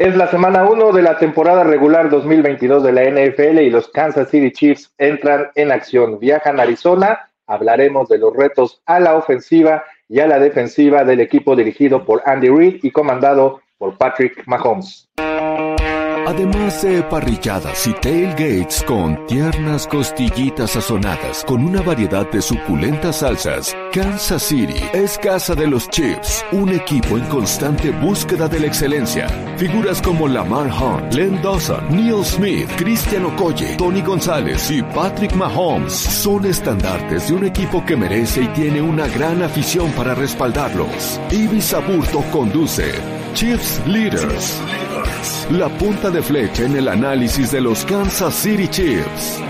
Es la semana 1 de la temporada regular 2022 de la NFL y los Kansas City Chiefs entran en acción. Viajan a Arizona, hablaremos de los retos a la ofensiva y a la defensiva del equipo dirigido por Andy Reid y comandado por Patrick Mahomes. Además de parrilladas y tailgates con tiernas costillitas sazonadas con una variedad de suculentas salsas, Kansas City es casa de los Chiefs, un equipo en constante búsqueda de la excelencia. Figuras como Lamar Hunt, Len Dawson, Neil Smith, Christian Okoye, Tony González y Patrick Mahomes son estandartes de un equipo que merece y tiene una gran afición para respaldarlos. Ibis Aburto conduce Chiefs Leaders. La punta de flecha en el análisis de los Kansas City Chiefs.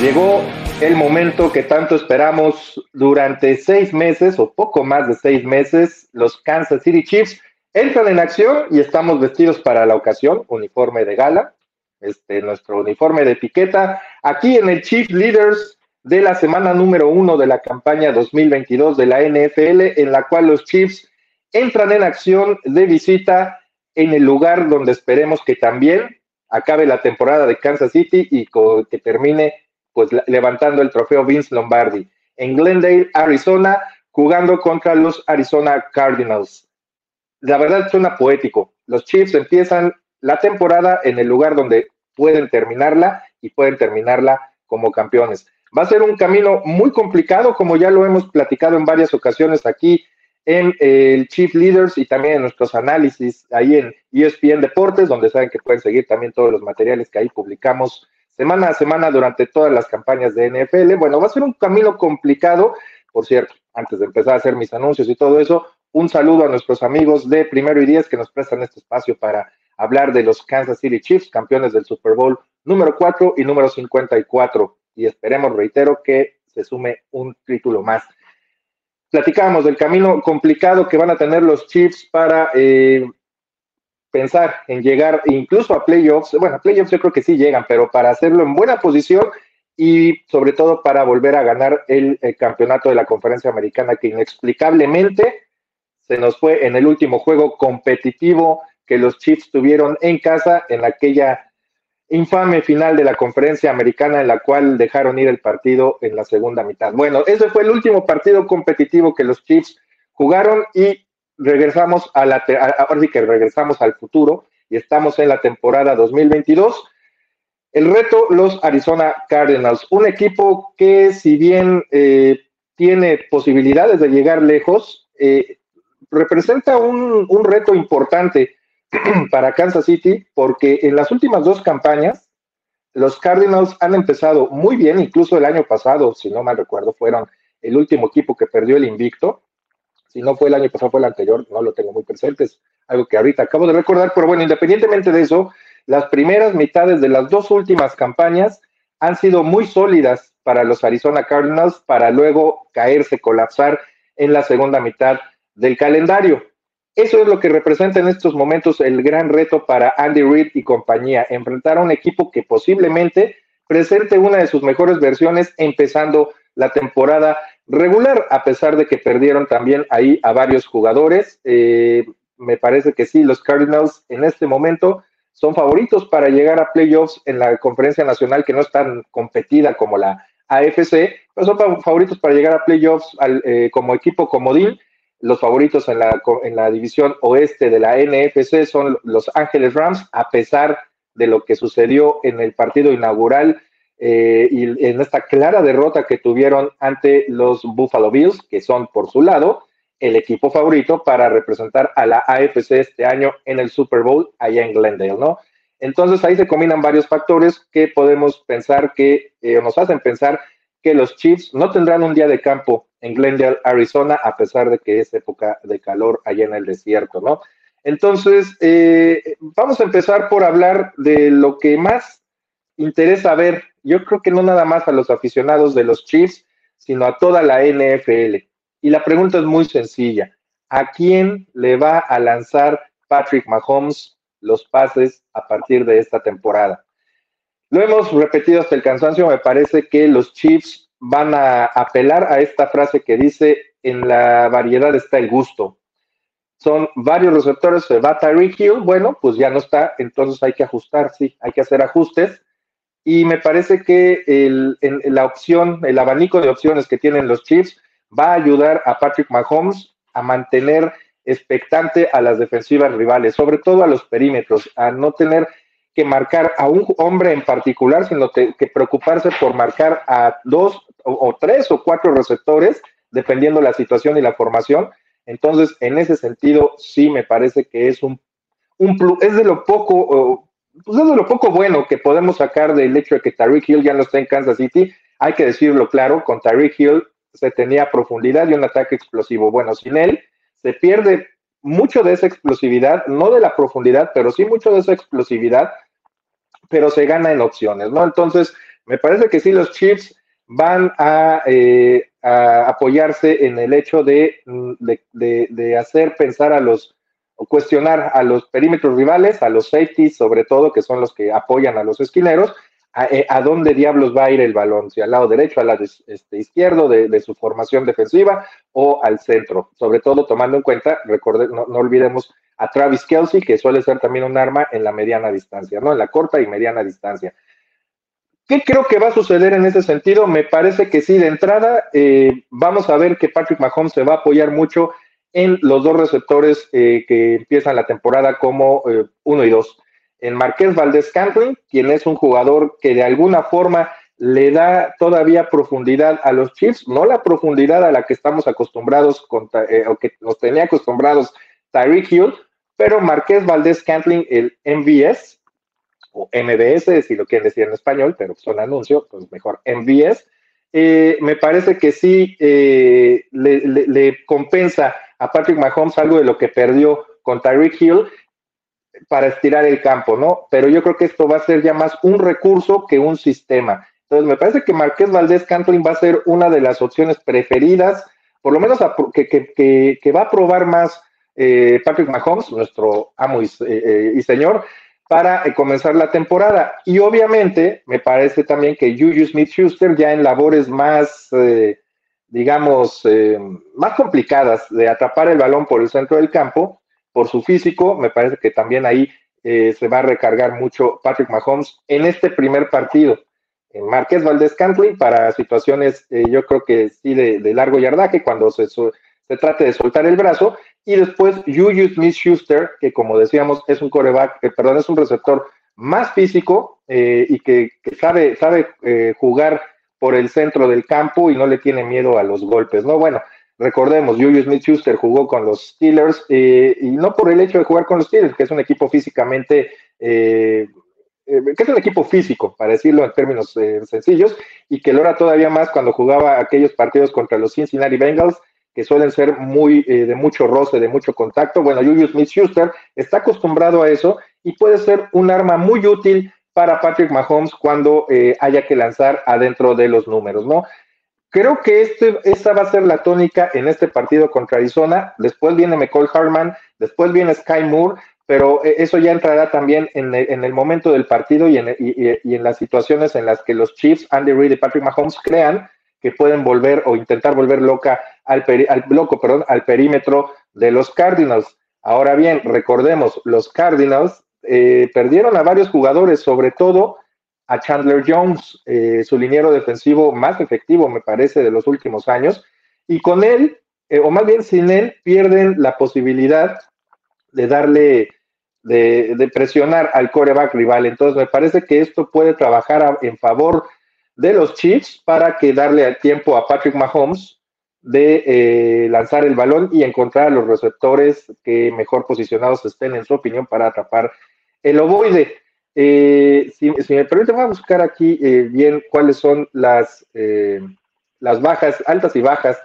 Llegó el momento que tanto esperamos durante seis meses o poco más de seis meses. Los Kansas City Chiefs entran en acción y estamos vestidos para la ocasión, uniforme de gala, este, nuestro uniforme de etiqueta, aquí en el Chief Leaders de la semana número uno de la campaña 2022 de la NFL, en la cual los Chiefs entran en acción de visita en el lugar donde esperemos que también acabe la temporada de Kansas City y que termine pues levantando el trofeo Vince Lombardi en Glendale, Arizona, jugando contra los Arizona Cardinals. La verdad suena poético. Los Chiefs empiezan la temporada en el lugar donde pueden terminarla y pueden terminarla como campeones. Va a ser un camino muy complicado, como ya lo hemos platicado en varias ocasiones aquí en el Chief Leaders y también en nuestros análisis ahí en ESPN Deportes, donde saben que pueden seguir también todos los materiales que ahí publicamos semana a semana durante todas las campañas de NFL. Bueno, va a ser un camino complicado. Por cierto, antes de empezar a hacer mis anuncios y todo eso, un saludo a nuestros amigos de Primero y Diez que nos prestan este espacio para hablar de los Kansas City Chiefs, campeones del Super Bowl número 4 y número 54 y esperemos, reitero, que se sume un título más. Platicábamos del camino complicado que van a tener los Chiefs para eh, pensar en llegar incluso a playoffs. Bueno, a playoffs yo creo que sí llegan, pero para hacerlo en buena posición y sobre todo para volver a ganar el, el campeonato de la conferencia americana que inexplicablemente se nos fue en el último juego competitivo que los Chiefs tuvieron en casa en aquella infame final de la conferencia americana en la cual dejaron ir el partido en la segunda mitad. Bueno, ese fue el último partido competitivo que los Chiefs jugaron y regresamos a la, ahora sí que regresamos al futuro y estamos en la temporada 2022. El reto, los Arizona Cardinals, un equipo que si bien eh, tiene posibilidades de llegar lejos, eh, representa un, un reto importante para Kansas City porque en las últimas dos campañas los Cardinals han empezado muy bien, incluso el año pasado, si no mal recuerdo, fueron el último equipo que perdió el invicto. Si no fue el año pasado, fue el anterior, no lo tengo muy presente, es algo que ahorita acabo de recordar, pero bueno, independientemente de eso, las primeras mitades de las dos últimas campañas han sido muy sólidas para los Arizona Cardinals para luego caerse, colapsar en la segunda mitad del calendario. Eso es lo que representa en estos momentos el gran reto para Andy Reid y compañía, enfrentar a un equipo que posiblemente presente una de sus mejores versiones empezando la temporada regular, a pesar de que perdieron también ahí a varios jugadores. Eh, me parece que sí, los Cardinals en este momento son favoritos para llegar a playoffs en la conferencia nacional que no es tan competida como la AFC, pero son favoritos para llegar a playoffs eh, como equipo comodín los favoritos en la, en la división oeste de la NFC son los Ángeles Rams, a pesar de lo que sucedió en el partido inaugural eh, y en esta clara derrota que tuvieron ante los Buffalo Bills, que son por su lado el equipo favorito para representar a la AFC este año en el Super Bowl allá en Glendale, ¿no? Entonces ahí se combinan varios factores que podemos pensar que, eh, nos hacen pensar que los Chiefs no tendrán un día de campo en Glendale, Arizona, a pesar de que es época de calor allá en el desierto, ¿no? Entonces, eh, vamos a empezar por hablar de lo que más interesa ver. Yo creo que no nada más a los aficionados de los Chiefs, sino a toda la NFL. Y la pregunta es muy sencilla. ¿A quién le va a lanzar Patrick Mahomes los pases a partir de esta temporada? Lo hemos repetido hasta el cansancio, me parece que los Chiefs van a apelar a esta frase que dice, en la variedad está el gusto. Son varios receptores, se va Tyreek Hill, bueno, pues ya no está, entonces hay que ajustar, sí, hay que hacer ajustes. Y me parece que el, la opción, el abanico de opciones que tienen los Chiefs va a ayudar a Patrick Mahomes a mantener expectante a las defensivas rivales, sobre todo a los perímetros, a no tener que marcar a un hombre en particular, sino que, preocuparse por marcar a dos o, tres o cuatro receptores, dependiendo la situación y la formación. Entonces, en ese sentido, sí me parece que es un, es de lo poco, pues es de lo poco bueno que podemos sacar del hecho de que Tariq Hill ya no está en Kansas City. Hay que decirlo claro, con Tariq Hill se tenía profundidad y un ataque explosivo. Bueno, sin él se pierde mucho de esa explosividad, no de la profundidad, pero sí mucho de esa explosividad pero se gana en opciones, ¿no? Entonces, me parece que sí los Chiefs van a, eh, apoyarse en el hecho mm, de, de, hacer pensar a los, o cuestionar a los perímetros rivales, a los safeties sobre todo, que son los que apoyan a los esquineros, a, eh, dónde diablos va a ir el balón, si al lado derecho, al lado este, izquierdo de, su formación defensiva o al centro, sobre todo tomando en cuenta, recorde, no, no olvidemos a Travis Kelsey, que suele ser también un arma en la mediana distancia, ¿no? En la corta y mediana distancia. ¿Qué creo que va a suceder en ese sentido? Me parece que sí, de entrada, eh, vamos a ver que Patrick Mahomes se va a apoyar mucho en los dos receptores eh, que empiezan la temporada como eh, uno y dos. En Marqués Valdés Cantling, quien es un jugador que de alguna forma le da todavía profundidad a los Chiefs, no la profundidad a la que estamos acostumbrados, o que nos tenía acostumbrados Tyreek Hill, pero Marqués Valdés Cantling, el MVS, o MBS, si lo quieren decir en español, pero son anuncio, pues mejor MVS, eh, me parece que sí eh, le, compensa a Patrick Mahomes algo de lo que perdió con Tyreek Hill para estirar el campo, ¿no? Pero yo creo que esto va a ser ya más un recurso que un sistema. Entonces, me parece que Marqués Valdés Cantling va a ser una de las opciones preferidas, por lo menos que va a probar más eh, Patrick Mahomes, nuestro amo y, eh, eh, señor, para comenzar la temporada. Y obviamente me parece también que Juju Smith Schuster ya en labores más, digamos, más complicadas de atrapar el balón por el centro del campo, por su físico, me parece que también ahí se va a recargar mucho Patrick Mahomes en este primer partido. En Marqués Valdés Cantley para situaciones, yo creo que sí, de, de largo yardaje, cuando se, se trate de soltar el brazo, y después Juju Smith Schuster, que como decíamos es un coreback, que perdón, es un receptor más físico eh, y que, sabe, sabe eh, jugar por el centro del campo y no le tiene miedo a los golpes, ¿no? Bueno, recordemos, Juju Smith Schuster jugó con los Steelers eh, y no por el hecho de jugar con los Steelers, que es un equipo físicamente que es un equipo físico, para decirlo en términos sencillos, y que lo era todavía más cuando jugaba aquellos partidos contra los Cincinnati Bengals, que suelen ser muy eh, de mucho roce, de mucho contacto. Bueno, Julius Smith-Schuster está acostumbrado a eso y puede ser un arma muy útil para Patrick Mahomes cuando eh, haya que lanzar adentro de los números, ¿no? Creo que este, esta va a ser la tónica en este partido contra Arizona. Después viene McCall Harman, después viene Sky Moore, pero eh, eso ya entrará también en el, momento del partido y en, y en, las situaciones en las que los Chiefs, Andy Reid y Patrick Mahomes crean que pueden volver o intentar volver loca al, al bloco, perdón, al perímetro de los Cardinals. Ahora bien, recordemos, los Cardinals eh, perdieron a varios jugadores, sobre todo a Chandler Jones, eh, su liniero defensivo más efectivo, me parece, de los últimos años, y con él, eh, o más bien sin él, pierden la posibilidad de darle, de, de presionar al coreback rival. Entonces, me parece que esto puede trabajar en favor de los Chiefs para que darle tiempo a Patrick Mahomes de eh, lanzar el balón y encontrar a los receptores que mejor posicionados estén, en su opinión, para atrapar el ovoide. Eh, si, me permite, voy a buscar aquí eh, bien cuáles son las, las bajas, altas y bajas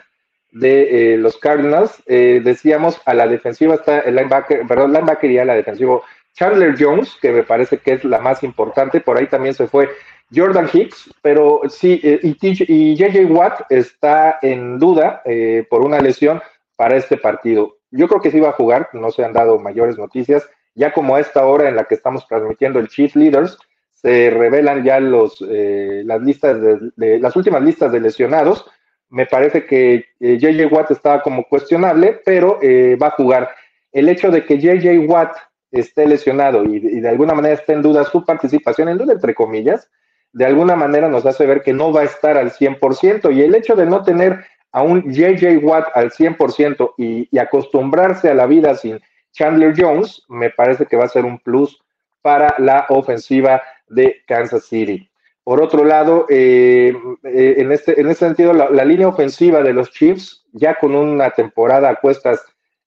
de los Cardinals. decíamos, a la defensiva está el linebacker, perdón, linebacker y a la defensiva Chandler Jones, que me parece que es la más importante. Por ahí también se fue Jordan Hicks, pero sí, eh, y, JJ Watt está en duda eh, por una lesión para este partido. Yo creo que sí va a jugar, no se han dado mayores noticias. Ya como a esta hora en la que estamos transmitiendo el Chief Leaders, se revelan ya los, eh, las listas de, las últimas listas de lesionados. Me parece que JJ Watt estaba como cuestionable, pero va a jugar. El hecho de que JJ Watt esté lesionado y, y, de alguna manera esté en duda su participación, en duda entre comillas, de alguna manera nos hace ver que no va a estar al 100%. Y el hecho de no tener a un JJ Watt al 100% y, y acostumbrarse a la vida sin Chandler Jones, me parece que va a ser un plus para la ofensiva de Kansas City. Por otro lado, eh, eh, en, este, en este sentido, la, línea ofensiva de los Chiefs, ya con una temporada a cuestas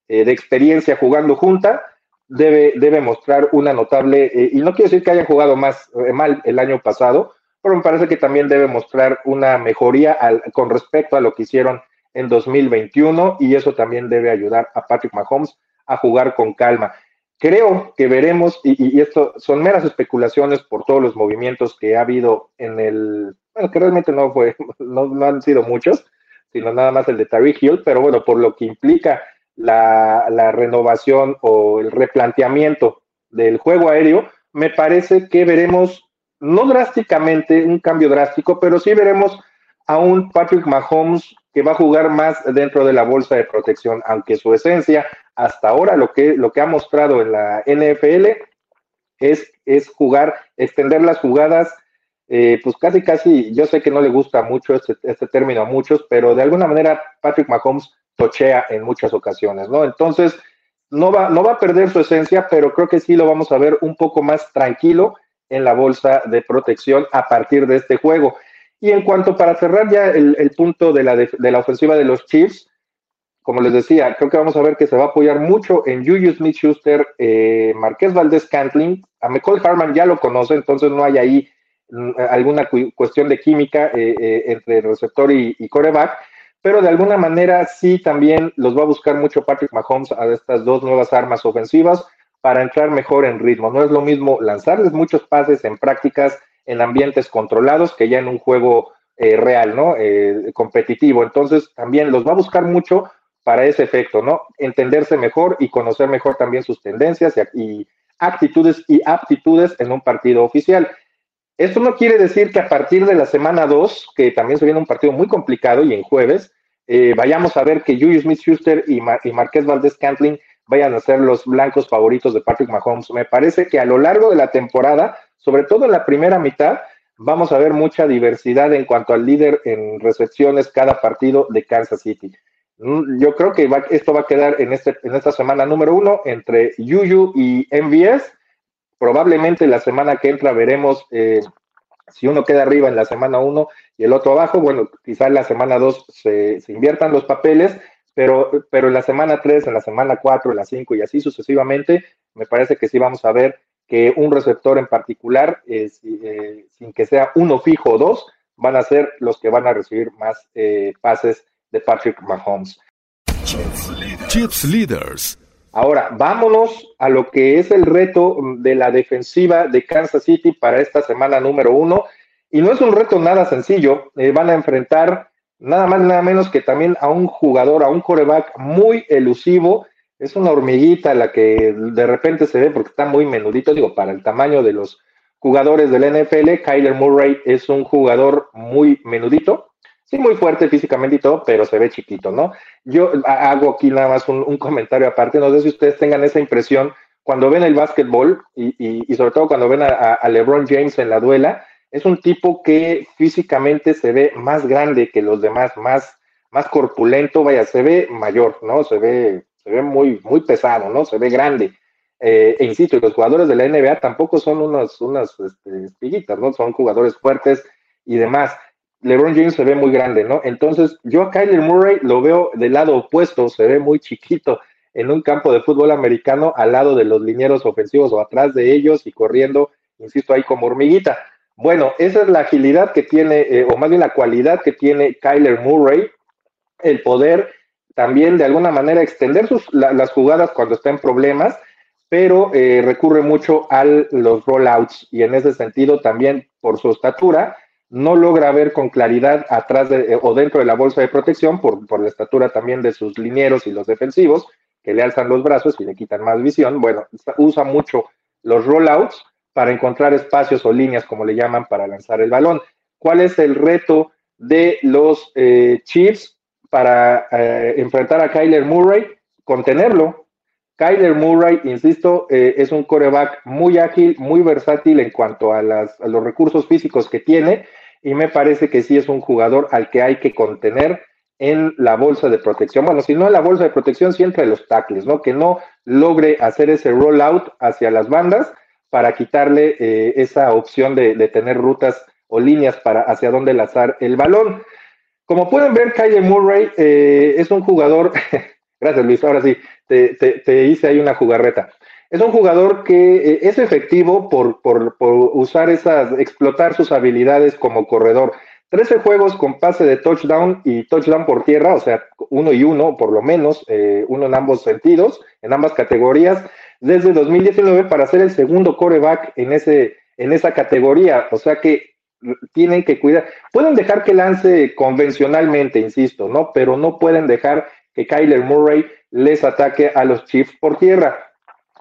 eh, de experiencia jugando junta, debe, debe mostrar una notable, y no quiero decir que hayan jugado más mal el año pasado, pero me parece que también debe mostrar una mejoría con respecto a lo que hicieron en 2021 y eso también debe ayudar a Patrick Mahomes a jugar con calma. Creo que veremos, y, esto son meras especulaciones por todos los movimientos que ha habido en el, bueno, que realmente no fue, no, han sido muchos, sino nada más el de Tariq Hill, pero bueno, por lo que implica la, renovación o el replanteamiento del juego aéreo, me parece que veremos no drásticamente, un cambio drástico, pero sí veremos a un Patrick Mahomes que va a jugar más dentro de la bolsa de protección, aunque su esencia hasta ahora lo que, lo que ha mostrado en la NFL es, es jugar, extender las jugadas, eh, pues casi casi, yo sé que no le gusta mucho este, este término a muchos, pero de alguna manera Patrick Mahomes tochea en muchas ocasiones, ¿no? Entonces, no va, no va a perder su esencia, pero creo que sí lo vamos a ver un poco más tranquilo en la bolsa de protección a partir de este juego. Y en cuanto para cerrar ya el, punto de la, de, la ofensiva de los Chiefs, como les decía, creo que vamos a ver que se va a apoyar mucho en Juju Smith Schuster, eh, Marqués Valdés Cantling, a McCall Harman ya lo conoce, entonces no hay ahí mm, alguna cuestión de química eh, eh, entre receptor y, y, coreback, pero de alguna manera sí también los va a buscar mucho Patrick Mahomes a estas dos nuevas armas ofensivas para entrar mejor en ritmo. No es lo mismo lanzarles muchos pases en prácticas, en ambientes controlados, que ya en un juego eh, real, ¿no? Eh, competitivo. Entonces, también los va a buscar mucho para ese efecto, ¿no? Entenderse mejor y conocer mejor también sus tendencias y, actitudes y aptitudes en un partido oficial. Esto no quiere decir que a partir de la semana 2, que también se viene un partido muy complicado y en jueves, eh, vayamos a ver que Julius Smith-Schuster y, y Marqués Valdés-Cantling vayan a ser los blancos favoritos de Patrick Mahomes. Me parece que a lo largo de la temporada, sobre todo en la primera mitad, vamos a ver mucha diversidad en cuanto al líder en recepciones cada partido de Kansas City. Mm, yo creo que esto va a quedar en, este, en esta semana número uno entre Yuyu y MVS. Probablemente la semana que entra veremos eh, si uno queda arriba en la semana uno y el otro abajo. Bueno, quizá en la semana dos se, se inviertan los papeles pero, pero en la semana 3, en la semana 4, en la 5 y así sucesivamente, me parece que sí vamos a ver que un receptor en particular, eh, sin que sea uno fijo o dos, van a ser los que van a recibir más eh, pases de Patrick Mahomes. Chips Leaders. Ahora, vámonos a lo que es el reto de la defensiva de Kansas City para esta semana número uno. Y no es un reto nada sencillo. Eh, van a enfrentar nada más nada menos que también a un jugador, a un coreback muy elusivo. Es una hormiguita la que de repente se ve porque está muy menudito, digo, para el tamaño de los jugadores del NFL. Kyler Murray es un jugador muy menudito, sí, muy fuerte físicamente y todo, pero se ve chiquito, ¿no? Yo hago aquí nada más un, comentario aparte, no sé si ustedes tengan esa impresión cuando ven el básquetbol y, sobre todo cuando ven a LeBron James en la duela, es un tipo que físicamente se ve más grande que los demás, más, más corpulento, vaya, se ve mayor, ¿no? Se ve, se ve muy, muy pesado, ¿no? Se ve grande. Eh, e insisto, los jugadores de la NBA tampoco son unas, unas este, espiguitas, ¿no? Son jugadores fuertes y demás. LeBron James se ve muy grande, ¿no? Entonces, yo a Kyler Murray lo veo del lado opuesto, se ve muy chiquito en un campo de fútbol americano al lado de los linieros ofensivos o atrás de ellos y corriendo, insisto, ahí como hormiguita. Bueno, esa es la agilidad que tiene, eh, o más bien la cualidad que tiene Kyler Murray, el poder también de alguna manera extender sus, las jugadas cuando está en problemas, pero eh, recurre mucho a los rollouts y en ese sentido también por su estatura no logra ver con claridad atrás de, o dentro de la bolsa de protección por, por la estatura también de sus linieros y los defensivos que le alzan los brazos y le quitan más visión. Bueno, usa mucho los rollouts para encontrar espacios o líneas, como le llaman, para lanzar el balón. ¿Cuál es el reto de los eh, Chiefs para eh, enfrentar a Kyler Murray? Contenerlo. Kyler Murray, insisto, eh, es un coreback muy ágil, muy versátil en cuanto a, a los recursos físicos que tiene y me parece que sí es un jugador al que hay que contener en la bolsa de protección. Bueno, si no en la bolsa de protección, sí entre los tackles, ¿no? Que no logre hacer ese rollout hacia las bandas para quitarle eh, esa opción de, tener rutas o líneas para hacia dónde lanzar el balón. Como pueden ver, Kyle Murray eh, es un jugador, gracias Luis, ahora sí, te, hice ahí una jugarreta. Es un jugador que eh, es efectivo por, por, por usar esas, explotar sus habilidades como corredor. 13 juegos con pase de touchdown y touchdown por tierra, o sea, uno y uno, por lo menos, eh, uno en ambos sentidos, en ambas categorías, desde 2019 para ser el segundo coreback en, ese, en esa categoría. O sea que tienen que cuidar. Pueden dejar que lance convencionalmente, insisto, ¿no? Pero no pueden dejar que Kyler Murray les ataque a los Chiefs por tierra.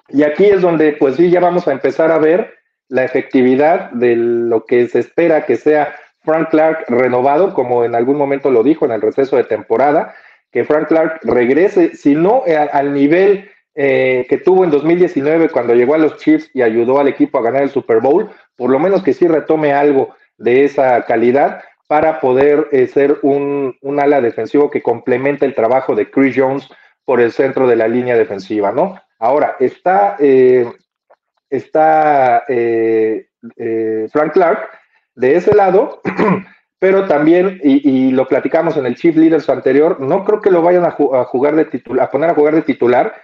Y aquí es donde, pues sí, ya vamos a empezar a ver la efectividad de lo que se espera que sea Frank Clark renovado, como en algún momento lo dijo en el receso de temporada, que Frank Clark regrese, si no eh, al nivel eh, que tuvo en 2019 cuando llegó a los Chiefs y ayudó al equipo a ganar el Super Bowl, por lo menos que sí retome algo de esa calidad para poder eh, ser un, ala defensivo que complemente el trabajo de Chris Jones por el centro de la línea defensiva, ¿no? Ahora, está, está Frank Clark, de ese lado, pero también, y, lo platicamos en el Chief Leaders anterior, no creo que lo vayan a, jugar de titular, a poner a jugar de titular.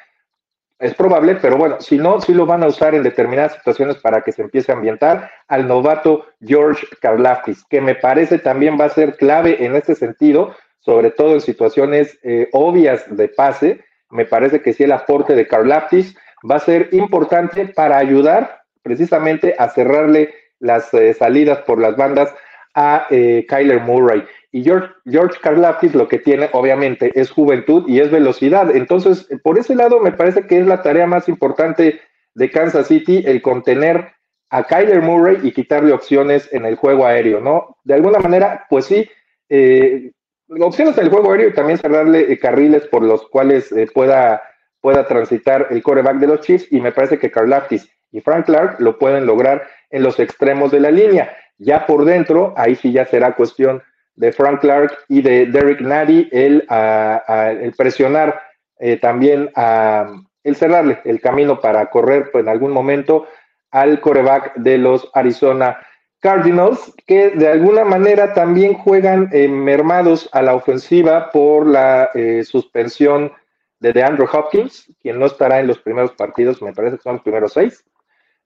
Es probable, pero bueno, si no, sí lo van a usar en determinadas situaciones para que se empiece a ambientar al novato George Karlaftis, que me parece también va a ser clave en este sentido, sobre todo en situaciones eh, obvias de pase. Me parece que sí el aporte de Karlaftis va a ser importante para ayudar precisamente a cerrarle las eh, salidas por las bandas a eh, Kyler Murray. Y George, George Karlaftis lo que tiene, obviamente, es juventud y es velocidad. Entonces, por ese lado, me parece que es la tarea más importante de Kansas City, el contener a Kyler Murray y quitarle opciones en el juego aéreo, ¿no? De alguna manera, pues sí, eh, opciones en el juego aéreo y también cerrarle carriles por los cuales pueda, pueda transitar el coreback de los Chiefs. Y me parece que Karlaftis y Frank Clark lo pueden lograr en los extremos de la línea. Ya por dentro, ahí sí ya será cuestión de Frank Clark y de Derek Nady el, el presionar eh, también a el cerrarle el camino para correr pues, en algún momento al coreback de los Arizona Cardinals, que de alguna manera también juegan eh, mermados a la ofensiva por la eh, suspensión de DeAndre Hopkins, quien no estará en los primeros partidos, me parece que son los primeros seis,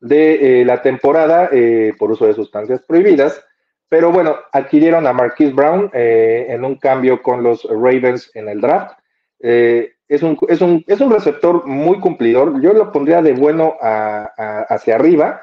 de eh, la temporada eh, por uso de sustancias prohibidas. Pero bueno, adquirieron a Marquise Brown eh, en un cambio con los Ravens en el draft. es, un, es, un, es, un, receptor muy cumplidor. Yo lo pondría de bueno hacia arriba.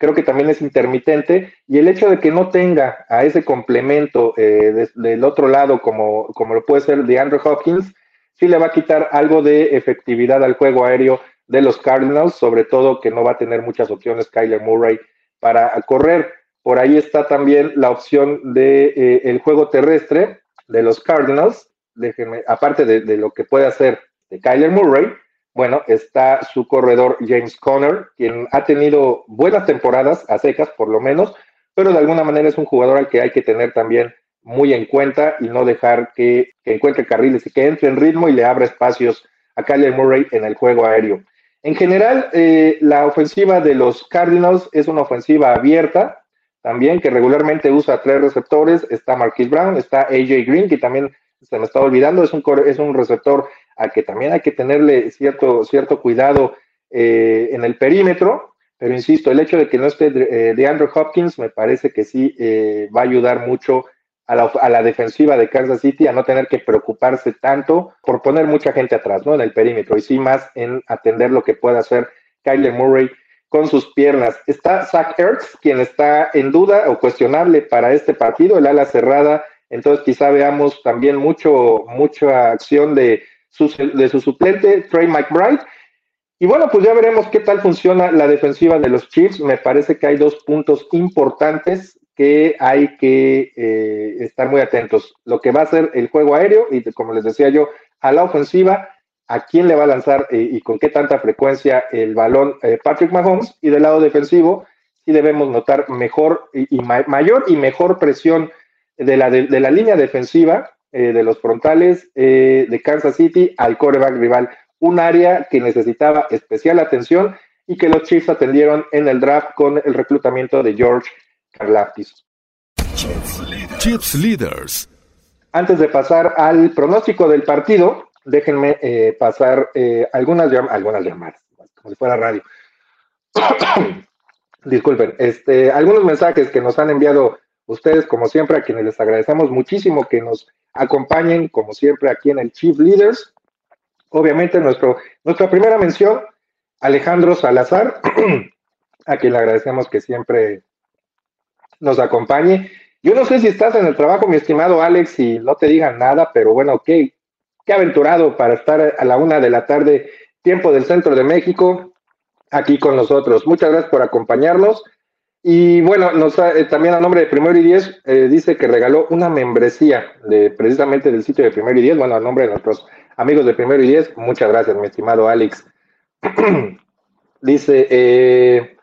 Creo que también es intermitente. Y el hecho de que no tenga a ese complemento del otro lado, como, como lo puede ser de Andrew Hopkins, sí le va a quitar algo de efectividad al juego aéreo de los Cardinals, sobre todo que no va a tener muchas opciones Kyler Murray para correr. Por ahí está también la opción de eh, el juego terrestre de los Cardinals. Déjenme, aparte de, lo que puede hacer de Kyler Murray, bueno, está su corredor James Conner, quien ha tenido buenas temporadas, a secas por lo menos, pero de alguna manera es un jugador al que hay que tener también muy en cuenta y no dejar que, encuentre carriles y que entre en ritmo y le abra espacios a Kyler Murray en el juego aéreo. En general, eh, la ofensiva de los Cardinals es una ofensiva abierta, también que regularmente usa tres receptores. Está Marquis Brown, está AJ Green, que también se me está olvidando, es un, es un receptor al que también hay que tenerle cierto, cierto cuidado eh, en el perímetro. Pero insisto, el hecho de que no esté eh, de Andrew Hopkins me parece que sí va a ayudar mucho a la, defensiva de Kansas City a no tener que preocuparse tanto por poner mucha gente atrás, ¿no? En el perímetro y sí más en atender lo que pueda hacer Kyler Murray con sus piernas. Está Zach Ertz, quien está en duda o cuestionable para este partido, el ala cerrada. Entonces quizá veamos también mucho, mucha acción de de su suplente, Trey McBride. Y bueno, pues ya veremos qué tal funciona la defensiva de los Chiefs. Me parece que hay dos puntos importantes que hay que eh, estar muy atentos. Lo que va a ser el juego aéreo y como les decía yo, a la ofensiva, a quién le va a lanzar eh, y con qué tanta frecuencia el balón eh, Patrick Mahomes y del lado defensivo, sí debemos notar mejor y, mayor y mejor presión de la, de, la línea defensiva de los frontales de Kansas City al coreback rival un área que necesitaba especial atención y que los Chiefs atendieron en el draft con el reclutamiento de George Karlaftis. Chiefs Leaders. Antes de pasar al pronóstico del partido, déjenme eh, pasar eh, algunas, algunas llamadas, como si fuera radio. Disculpen, este, algunos mensajes que nos han enviado ustedes, como siempre, a quienes les agradecemos muchísimo que nos acompañen, como siempre, aquí en el Chief Leaders. Obviamente, nuestro, nuestra primera mención, Alejandro Salazar, a quien le agradecemos que siempre nos acompañe. Yo no sé si estás en el trabajo, mi estimado Alex, y no te digan nada, pero bueno, qué, qué aventurado para estar a la una de la tarde, tiempo del centro de México, aquí con nosotros. Muchas gracias por acompañarnos. Y bueno, nos, eh, también a nombre de Primero y Diez, eh, dice que regaló una membresía de, precisamente del sitio de Primero y Diez, bueno, a nombre de nuestros amigos de Primero y Diez, muchas gracias, mi estimado Alex. Dice, eh,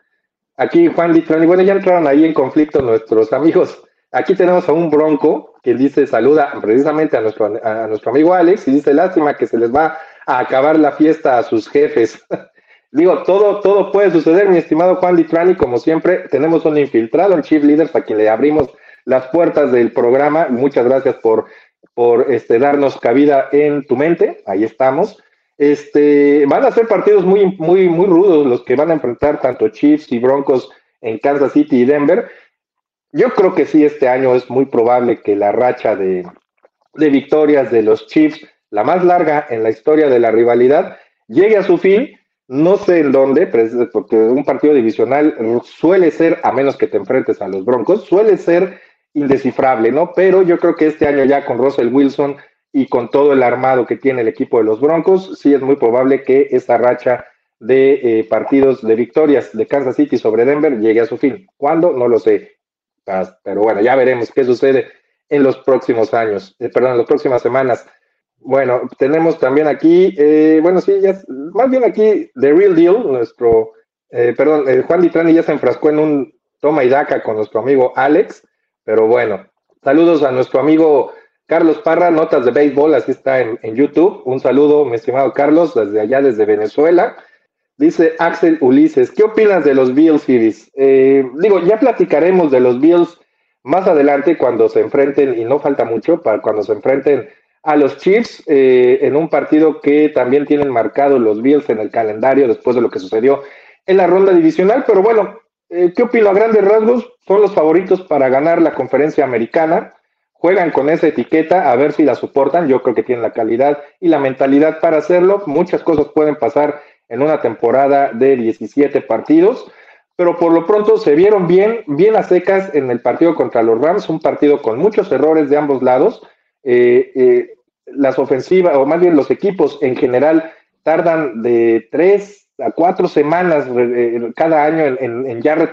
aquí Juan Litrani, bueno, ya entraron ahí en conflicto nuestros amigos. Aquí tenemos a un bronco que dice, saluda precisamente a nuestro, a nuestro amigo Alex y dice, lástima que se les va a acabar la fiesta a sus jefes. Digo, todo, todo puede suceder, mi estimado Juan Litrani, como siempre, tenemos un infiltrado en Chief Leaders a quien le abrimos las puertas del programa. Muchas gracias por por este, darnos cabida en tu mente. Ahí estamos. Este, van a ser partidos muy, muy, muy rudos los que van a enfrentar tanto Chiefs y Broncos en Kansas City y Denver. Yo creo que sí, este año es muy probable que la racha de, de victorias de los Chiefs, la más larga en la historia de la rivalidad, llegue a su fin. No sé en dónde, porque un partido divisional suele ser, a menos que te enfrentes a los Broncos, suele ser indescifrable, ¿no? Pero yo creo que este año ya con Russell Wilson y con todo el armado que tiene el equipo de los Broncos, sí es muy probable que esta racha de eh, partidos de victorias de Kansas City sobre Denver llegue a su fin. ¿Cuándo? No lo sé. Pero bueno, ya veremos qué sucede en los próximos años, eh, perdón, en las próximas semanas. Bueno, tenemos también aquí, eh, bueno, sí, ya, más bien aquí, The Real Deal, nuestro, perdón, Juan Litrani ya se enfrascó en un toma y daca con nuestro amigo Alex. Pero bueno, saludos a nuestro amigo Carlos Parra, Notas de Béisbol, así está en, YouTube. Un saludo, mi estimado Carlos, desde allá, desde Venezuela. Dice Axel Ulises, ¿qué opinas de los Bills, Iris? Eh, digo, ya platicaremos de los Bills más adelante cuando se enfrenten, y no falta mucho, para cuando se enfrenten a los Chiefs eh, en un partido que también tienen marcado los Bills en el calendario después de lo que sucedió en la ronda divisional. Pero bueno, eh, ¿qué opino? A grandes rasgos, son los favoritos para ganar la conferencia americana. Juegan con esa etiqueta a ver si la soportan. Yo creo que tienen la calidad y la mentalidad para hacerlo. Muchas cosas pueden pasar en una temporada de 17 partidos, pero por lo pronto se vieron bien, bien a secas en el partido contra los Rams, un partido con muchos errores de ambos lados. Eh, eh, las ofensivas, o más bien los equipos en general, tardan de tres a cuatro semanas eh, cada año en, ya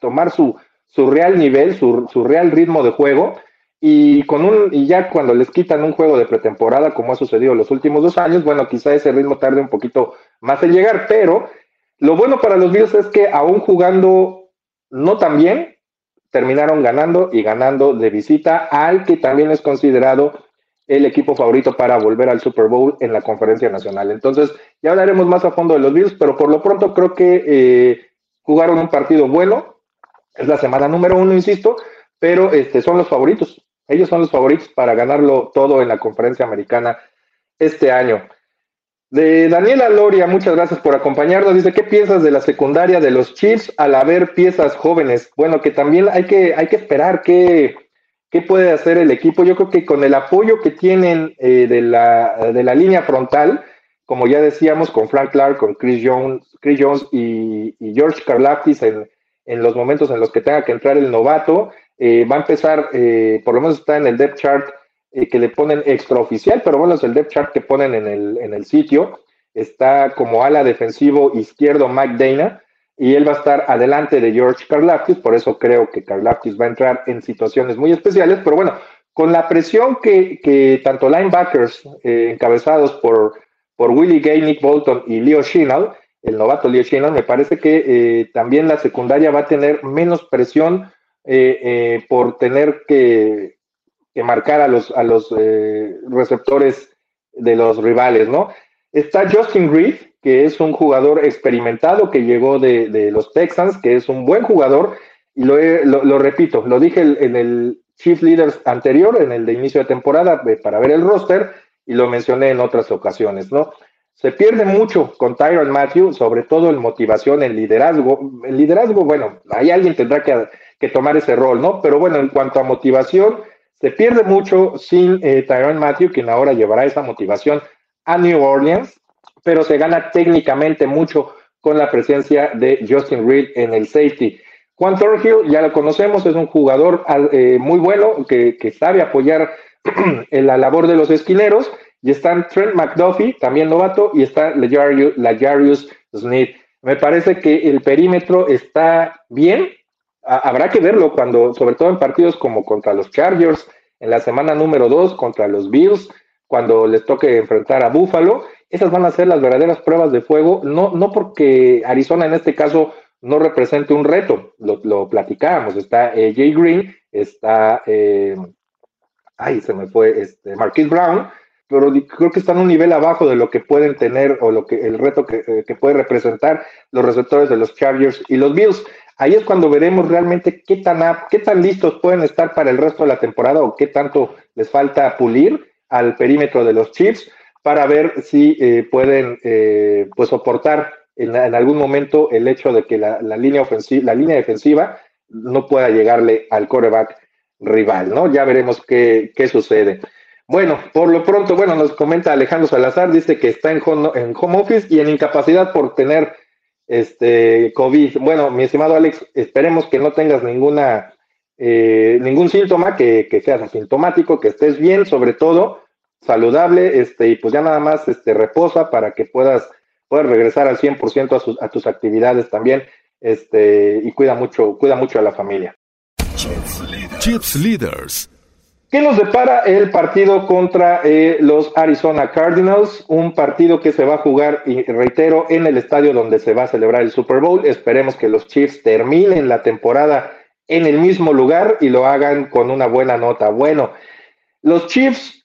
tomar su, su real nivel, su, su, real ritmo de juego. Y, con un, y ya cuando les quitan un juego de pretemporada, como ha sucedido los últimos dos años, bueno, quizá ese ritmo tarde un poquito más en llegar, pero lo bueno para los Bills es que aún jugando no tan bien, terminaron ganando y ganando de visita al que también es considerado el equipo favorito para volver al Super Bowl en la conferencia nacional. Entonces, ya hablaremos más a fondo de los Bills, pero por lo pronto creo que eh, jugaron un partido bueno, es la semana número uno, insisto, pero este, son los favoritos. Ellos son los favoritos para ganarlo todo en la conferencia americana este año. De Daniela Loria, muchas gracias por acompañarnos. Dice, ¿qué piensas de la secundaria de los Chiefs al haber piezas jóvenes? Bueno, que también hay que, hay que esperar qué, qué puede hacer el equipo. Yo creo que con el apoyo que tienen eh, de, la, de la línea frontal, como ya decíamos, con Frank Clark, con Chris Jones, Chris Jones y, George Karlaftis en, en los momentos en los que tenga que entrar el novato. Eh, va a empezar, eh, por lo menos está en el depth chart eh, que le ponen extraoficial, pero bueno, es el depth chart que ponen en el, en el sitio. está como ala defensivo izquierdo Mike Dana y él va a estar adelante de George Karlaftis, por eso creo que Karlaftis va a entrar en situaciones muy especiales, pero bueno, con la presión que, tanto linebackers eh, encabezados por, por Willie Gay, Nick Bolton y Leo Shinal, el novato Leo Shinal, me parece que eh, también la secundaria va a tener menos presión por tener que, que, marcar a los, a los receptores de los rivales, ¿no? Está Justin Reed, que es un jugador experimentado que llegó de, los Texans, que es un buen jugador, y lo, lo, repito, lo dije en el Chief Leaders anterior, en el de inicio de temporada, para ver el roster, y lo mencioné en otras ocasiones, ¿no? Se pierde mucho con Tyron Matthew, sobre todo en motivación, en liderazgo. El liderazgo, bueno, ahí alguien tendrá que, que, tomar ese rol, ¿no? Pero bueno, en cuanto a motivación, se pierde mucho sin eh, Tyron Matthew, quien ahora llevará esa motivación a New Orleans, pero se gana técnicamente mucho con la presencia de Justin Reed en el safety. Juan Thornhill, ya lo conocemos, es un jugador eh, muy bueno que, sabe apoyar en la labor de los esquineros. Y están Trent McDuffie, también novato, y está Lajarius Smith. Me parece que el perímetro está bien. Habrá que verlo cuando, sobre todo en partidos como contra los Chargers, en la semana número 2 contra los Bills, cuando les toque enfrentar a Buffalo. Esas van a ser las verdaderas pruebas de fuego, no, no porque Arizona en este caso no represente un reto, lo, platicábamos, está eh, Jay Green, está, eh, ay, se me fue, este, Marquis Brown, pero creo que están un nivel abajo de lo que pueden tener o lo que el reto que, eh, que puede representar los receptores de los Chargers y los Bills. Ahí es cuando veremos realmente qué tan, qué tan listos pueden estar para el resto de la temporada o qué tanto les falta pulir al perímetro de los Chiefs para ver si eh, pueden eh, pues soportar en, algún momento el hecho de que la, línea ofensiva, la línea defensiva no pueda llegarle al coreback rival, ¿no? Ya veremos qué, sucede. Bueno, por lo pronto, bueno, nos comenta Alejandro Salazar, dice que está en home, en home office y en incapacidad por tener este COVID. Bueno, mi estimado Alex, esperemos que no tengas ninguna eh, ningún síntoma que, que seas asintomático, que estés bien, sobre todo saludable, este, y pues ya nada más este, reposa para que puedas, puedas regresar al 100% a, sus, a tus actividades también, este, y cuida mucho, cuida mucho a la familia. Chips Leaders. ¿Qué nos depara el partido contra eh, los Arizona Cardinals? Un partido que se va a jugar, y reitero, en el estadio donde se va a celebrar el Super Bowl. Esperemos que los Chiefs terminen la temporada en el mismo lugar y lo hagan con una buena nota. Bueno, los Chiefs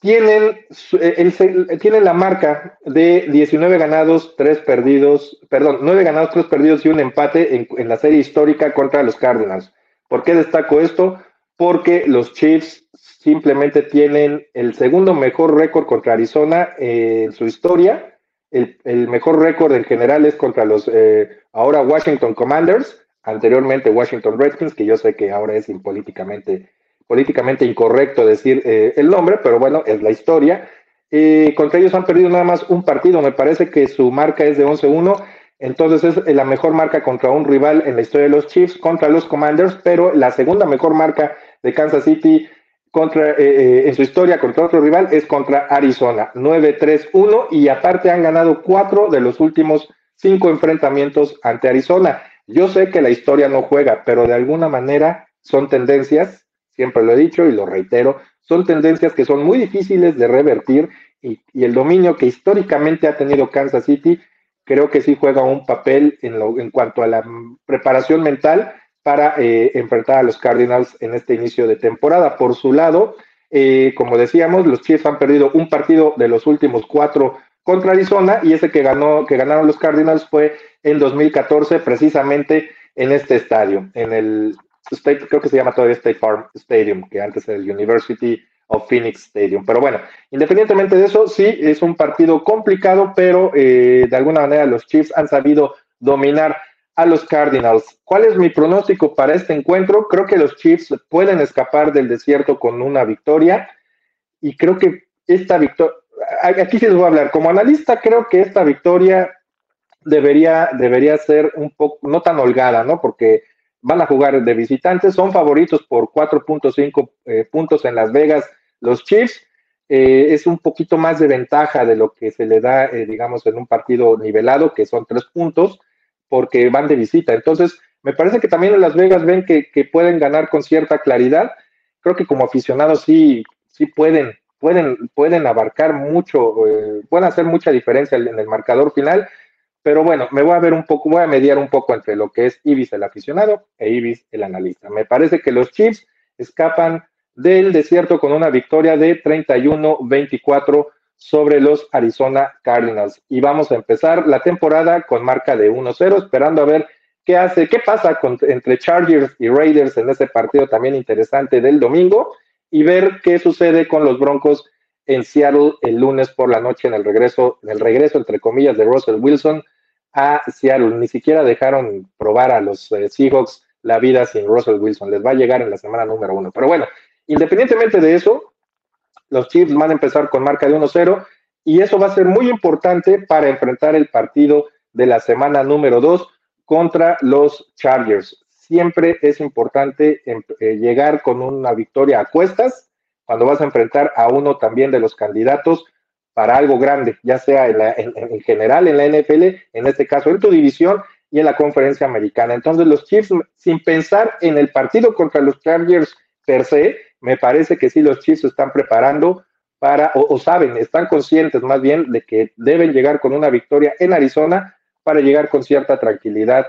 tienen, eh, tienen la marca de 19 ganados, 3 perdidos, perdón, 9 ganados, 3 perdidos y un empate en, la serie histórica contra los Cardinals. ¿Por qué destaco esto? Porque los Chiefs simplemente tienen el segundo mejor récord contra Arizona en su historia. El, mejor récord en general es contra los eh, ahora Washington Commanders anteriormente Washington Redskins, que yo sé que ahora es políticamente incorrecto decir eh, el nombre, pero bueno, es la historia. Contra ellos han perdido nada más un partido, me parece que su marca es de 11-1, entonces es la mejor marca contra un rival en la historia de los Chiefs, contra los Commanders, pero la segunda mejor marca de Kansas City contra, eh, en su historia contra otro rival es contra Arizona, 9-3-1 y aparte han ganado cuatro de los últimos cinco enfrentamientos ante Arizona. Yo sé que la historia no juega, pero de alguna manera son tendencias, siempre lo he dicho y lo reitero, son tendencias que son muy difíciles de revertir y, el dominio que históricamente ha tenido Kansas City creo que sí juega un papel en, lo, en cuanto a la preparación mental para eh, enfrentar a los Cardinals en este inicio de temporada. Por su lado, eh, como decíamos, los Chiefs han perdido un partido de los últimos cuatro contra Arizona y ese que ganó que ganaron los Cardinals fue en 2014 precisamente en este estadio, en el State, creo que se llama todavía State Farm Stadium, que antes era el University of Phoenix Stadium. Pero bueno, independientemente de eso, sí, es un partido complicado, pero eh, de alguna manera los Chiefs han sabido dominar a los Cardinals. ¿Cuál es mi pronóstico para este encuentro? Creo que los Chiefs pueden escapar del desierto con una victoria y creo que esta victoria, aquí sí les voy a hablar, como analista creo que esta victoria debería, debería ser un poco, no tan holgada, ¿no? Porque van a jugar de visitantes, son favoritos por 4.5 eh, puntos en Las Vegas los Chiefs. eh, es un poquito más de ventaja de lo que se le da, eh, digamos, en un partido nivelado, que son tres puntos, porque van de visita. Entonces, me parece que también en Las Vegas ven que, pueden ganar con cierta claridad. Creo que como aficionados sí, sí pueden, pueden, pueden abarcar mucho, eh, pueden hacer mucha diferencia en el marcador final. Pero bueno, me voy a ver un poco, voy a mediar un poco entre lo que es Ibis el aficionado e Ibis el analista. Me parece que los Chiefs escapan del desierto con una victoria de 31-24 sobre los Arizona Cardinals. Y vamos a empezar la temporada con marca de 1-0, esperando a ver qué hace, qué pasa entre Chargers y Raiders en ese partido también interesante del domingo y ver qué sucede con los Broncos en Seattle el lunes por la noche en el regreso, en el regreso entre comillas de Russell Wilson a Seattle. Ni siquiera dejaron probar a los eh, Seahawks la vida sin Russell Wilson. Les va a llegar en la semana número uno. Pero bueno, independientemente de eso, los Chiefs van a empezar con marca de 1-0 y eso va a ser muy importante para enfrentar el partido de la semana número 2 contra los Chargers. Siempre es importante em, eh, llegar con una victoria a cuestas cuando vas a enfrentar a uno también de los candidatos para algo grande, ya sea en, en general en la NFL, en este caso en tu división y en la conferencia americana. Entonces los Chiefs, sin pensar en el partido contra los Chargers per se, me parece que sí los Chiefs están preparando para, o, saben, están conscientes más bien de que deben llegar con una victoria en Arizona para llegar con cierta tranquilidad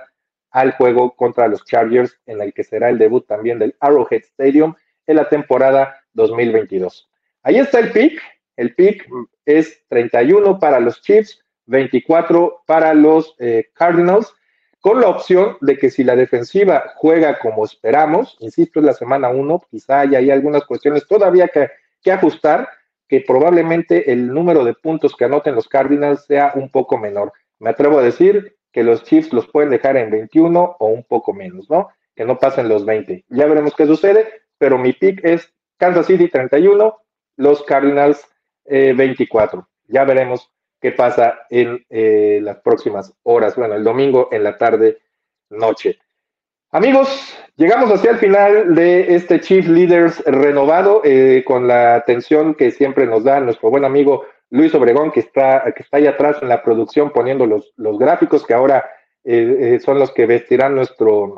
al juego contra los Chargers, en el que será el debut también del Arrowhead Stadium en la temporada 2022. Ahí está el pick. El pick es 31 para los Chiefs, 24 para los eh, Cardinals con la opción de que si la defensiva juega como esperamos, insisto, es la semana uno, quizá haya ahí algunas cuestiones todavía que, que ajustar, que probablemente el número de puntos que anoten los Cardinals sea un poco menor. Me atrevo a decir que los Chiefs los pueden dejar en 21 o un poco menos, ¿no? Que no pasen los 20. Ya veremos qué sucede, pero mi pick es Kansas City 31, los Cardinals 24. Eh, ya veremos qué pasa en eh, las próximas horas, bueno, el domingo en la tarde, noche. Amigos, llegamos hacia el final de este Chief Leaders renovado, eh, con la atención que siempre nos da nuestro buen amigo Luis Obregón, que está, que está ahí atrás en la producción poniendo los, los gráficos que ahora eh, son los que vestirán nuestro,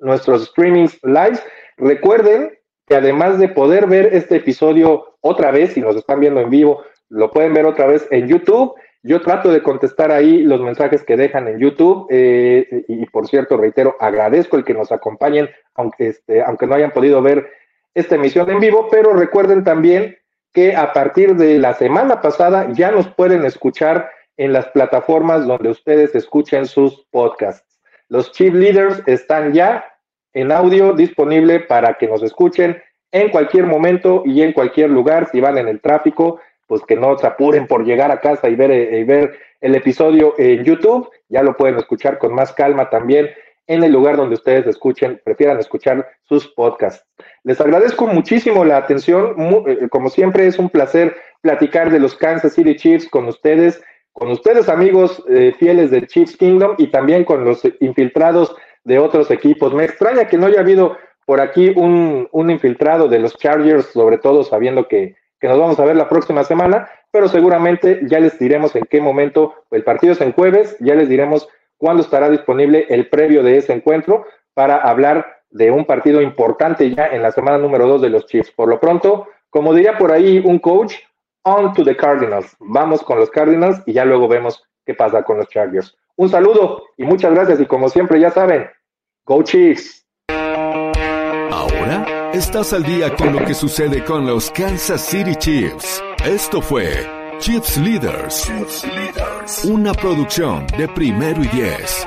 nuestros streamings live. Recuerden que además de poder ver este episodio otra vez, si nos están viendo en vivo, lo pueden ver otra vez en YouTube. Yo trato de contestar ahí los mensajes que dejan en YouTube eh, y, por cierto, reitero, agradezco el que nos acompañen, aunque, este, aunque no hayan podido ver esta emisión en vivo, pero recuerden también que a partir de la semana pasada ya nos pueden escuchar en las plataformas donde ustedes escuchen sus podcasts. Los Chief Leaders están ya en audio disponible para que nos escuchen en cualquier momento y en cualquier lugar, si van en el tráfico, pues que no se apuren por llegar a casa y ver, eh, ver el episodio en YouTube, ya lo pueden escuchar con más calma también en el lugar donde ustedes escuchen, prefieran escuchar sus podcasts. Les agradezco muchísimo la atención, eh, como siempre es un placer platicar de los Kansas City Chiefs con ustedes, con ustedes amigos eh, fieles del Chiefs Kingdom y también con los infiltrados de otros equipos. Me extraña que no haya habido por aquí un, un infiltrado de los Chargers, sobre todo sabiendo que que nos vamos a ver la próxima semana, pero seguramente ya les diremos en qué momento, el partido es en jueves, ya les diremos cuándo estará disponible el previo de ese encuentro para hablar de un partido importante ya en la semana número dos de los Chiefs. Por lo pronto, como diría por ahí un coach, on to the Cardinals. Vamos con los Cardinals y ya luego vemos qué pasa con los Chargers. Un saludo y muchas gracias y como siempre ya saben, go Chiefs. Ahora Estás al día con lo que sucede con los Kansas City Chiefs. Esto fue Chiefs Leaders, una producción de primero y diez.